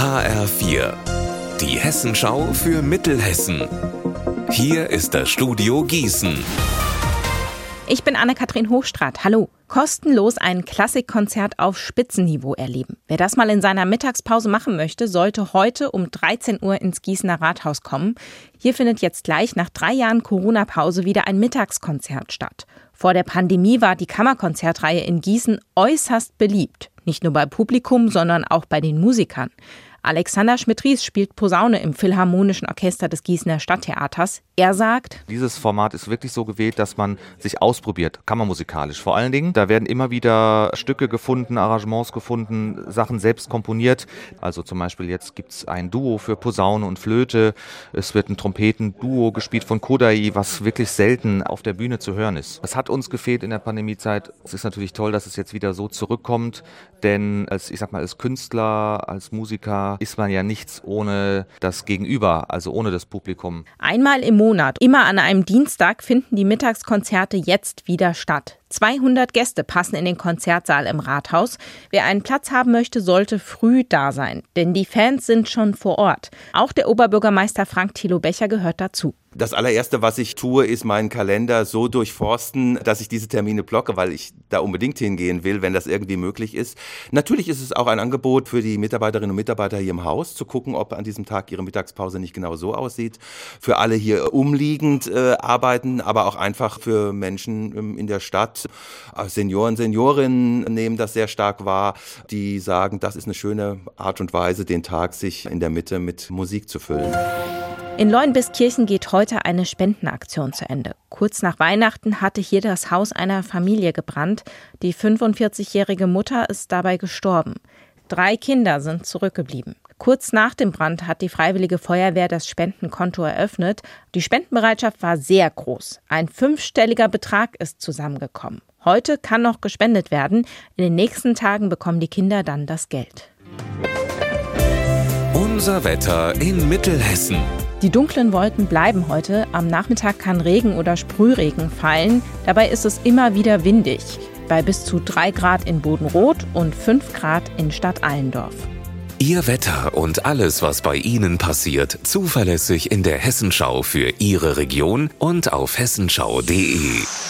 HR4, die Hessenschau für Mittelhessen. Hier ist das Studio Gießen. Ich bin Anne-Kathrin Hochstrat. Hallo. Kostenlos ein Klassikkonzert auf Spitzenniveau erleben. Wer das mal in seiner Mittagspause machen möchte, sollte heute um 13 Uhr ins Gießener Rathaus kommen. Hier findet jetzt gleich nach drei Jahren Corona-Pause wieder ein Mittagskonzert statt. Vor der Pandemie war die Kammerkonzertreihe in Gießen äußerst beliebt. Nicht nur bei Publikum, sondern auch bei den Musikern. Alexander Schmidt-Ries spielt Posaune im Philharmonischen Orchester des Gießener Stadttheaters. Er sagt, dieses Format ist wirklich so gewählt, dass man sich ausprobiert, kammermusikalisch. Vor allen Dingen, da werden immer wieder Stücke gefunden, Arrangements gefunden, Sachen selbst komponiert. Also zum Beispiel jetzt gibt es ein Duo für Posaune und Flöte. Es wird ein Trompetenduo gespielt von Kodai, was wirklich selten auf der Bühne zu hören ist. Es hat uns gefehlt in der Pandemiezeit. Es ist natürlich toll, dass es jetzt wieder so zurückkommt, denn als, ich sag mal, als Künstler, als Musiker, ist man ja nichts ohne das Gegenüber, also ohne das Publikum. Einmal im Monat, immer an einem Dienstag, finden die Mittagskonzerte jetzt wieder statt. 200 Gäste passen in den Konzertsaal im Rathaus. Wer einen Platz haben möchte, sollte früh da sein, denn die Fans sind schon vor Ort. Auch der Oberbürgermeister Frank Thilo Becher gehört dazu. Das allererste, was ich tue, ist meinen Kalender so durchforsten, dass ich diese Termine blocke, weil ich da unbedingt hingehen will, wenn das irgendwie möglich ist. Natürlich ist es auch ein Angebot für die Mitarbeiterinnen und Mitarbeiter hier im Haus, zu gucken, ob an diesem Tag ihre Mittagspause nicht genau so aussieht. Für alle hier umliegend äh, arbeiten, aber auch einfach für Menschen ähm, in der Stadt. Äh, Senioren, Seniorinnen nehmen das sehr stark wahr, die sagen, das ist eine schöne Art und Weise, den Tag sich in der Mitte mit Musik zu füllen. In Leuenbiskirchen geht heute eine Spendenaktion zu Ende. Kurz nach Weihnachten hatte hier das Haus einer Familie gebrannt. Die 45-jährige Mutter ist dabei gestorben. Drei Kinder sind zurückgeblieben. Kurz nach dem Brand hat die Freiwillige Feuerwehr das Spendenkonto eröffnet. Die Spendenbereitschaft war sehr groß. Ein fünfstelliger Betrag ist zusammengekommen. Heute kann noch gespendet werden. In den nächsten Tagen bekommen die Kinder dann das Geld. Unser Wetter in Mittelhessen. Die dunklen Wolken bleiben heute. Am Nachmittag kann Regen oder Sprühregen fallen. Dabei ist es immer wieder windig. Bei bis zu 3 Grad in Bodenrot und 5 Grad in Stadt Allendorf. Ihr Wetter und alles, was bei Ihnen passiert, zuverlässig in der Hessenschau für Ihre Region und auf hessenschau.de.